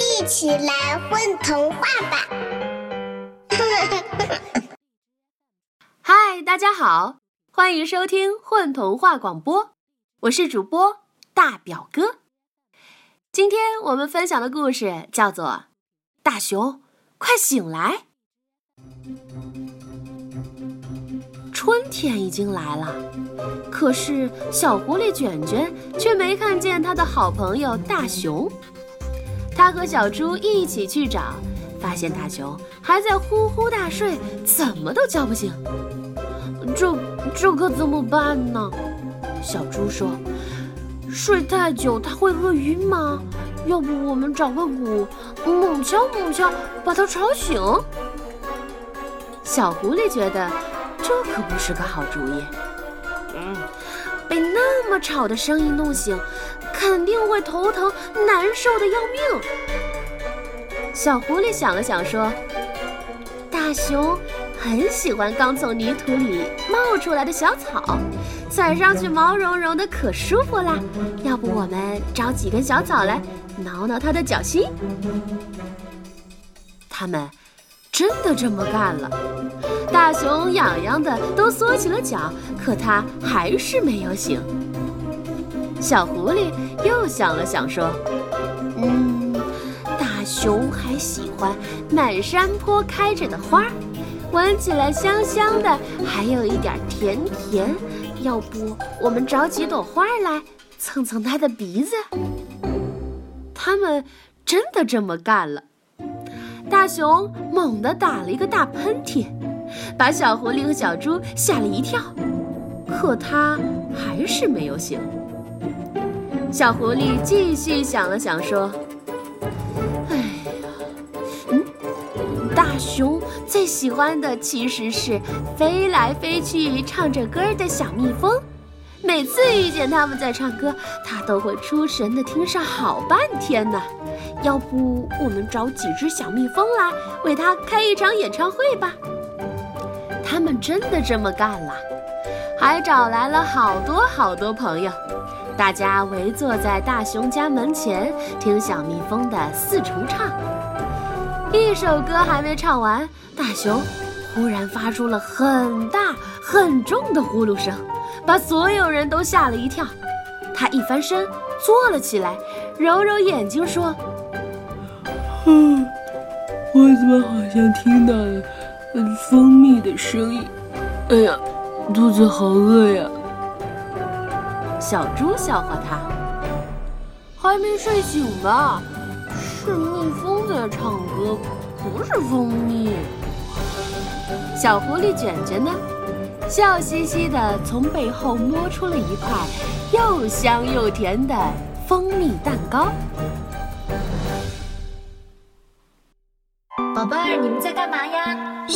一起来混童话吧！嗨，大家好，欢迎收听混童话广播，我是主播大表哥。今天我们分享的故事叫做《大熊，快醒来》。春天已经来了，可是小狐狸卷卷却没看见他的好朋友大熊。他和小猪一起去找，发现大熊还在呼呼大睡，怎么都叫不醒。这这可怎么办呢？小猪说：“睡太久他会饿晕吗？要不我们找个鼓，猛敲猛敲，把他吵醒。”小狐狸觉得这可不是个好主意。嗯，被那么吵的声音弄醒。肯定会头疼难受的要命。小狐狸想了想说：“大熊很喜欢刚从泥土里冒出来的小草，踩上去毛茸茸的，可舒服啦。要不我们找几根小草来挠挠它的脚心？”他们真的这么干了。大熊痒痒的都缩起了脚，可它还是没有醒。小狐狸又想了想，说：“嗯，大熊还喜欢满山坡开着的花，闻起来香香的，还有一点甜甜。要不我们找几朵花来蹭蹭它的鼻子？”他们真的这么干了。大熊猛地打了一个大喷嚏，把小狐狸和小猪吓了一跳，可他还是没有醒。小狐狸继续想了想，说：“哎呀，嗯，大熊最喜欢的其实是飞来飞去唱着歌的小蜜蜂。每次遇见他们在唱歌，他都会出神的听上好半天呢。要不我们找几只小蜜蜂来为他开一场演唱会吧？”他们真的这么干了，还找来了好多好多朋友。大家围坐在大熊家门前，听小蜜蜂的四重唱。一首歌还没唱完，大熊忽然发出了很大很重的呼噜声，把所有人都吓了一跳。他一翻身坐了起来，揉揉眼睛说：“嗯，我怎么好像听到了蜂蜜的声音？哎呀，肚子好饿呀！”小猪笑话他：“还没睡醒吧？是蜜蜂在唱歌，不是蜂蜜。”小狐狸卷卷呢，笑嘻嘻的从背后摸出了一块又香又甜的蜂蜜蛋糕。宝贝儿，你们在干嘛呀？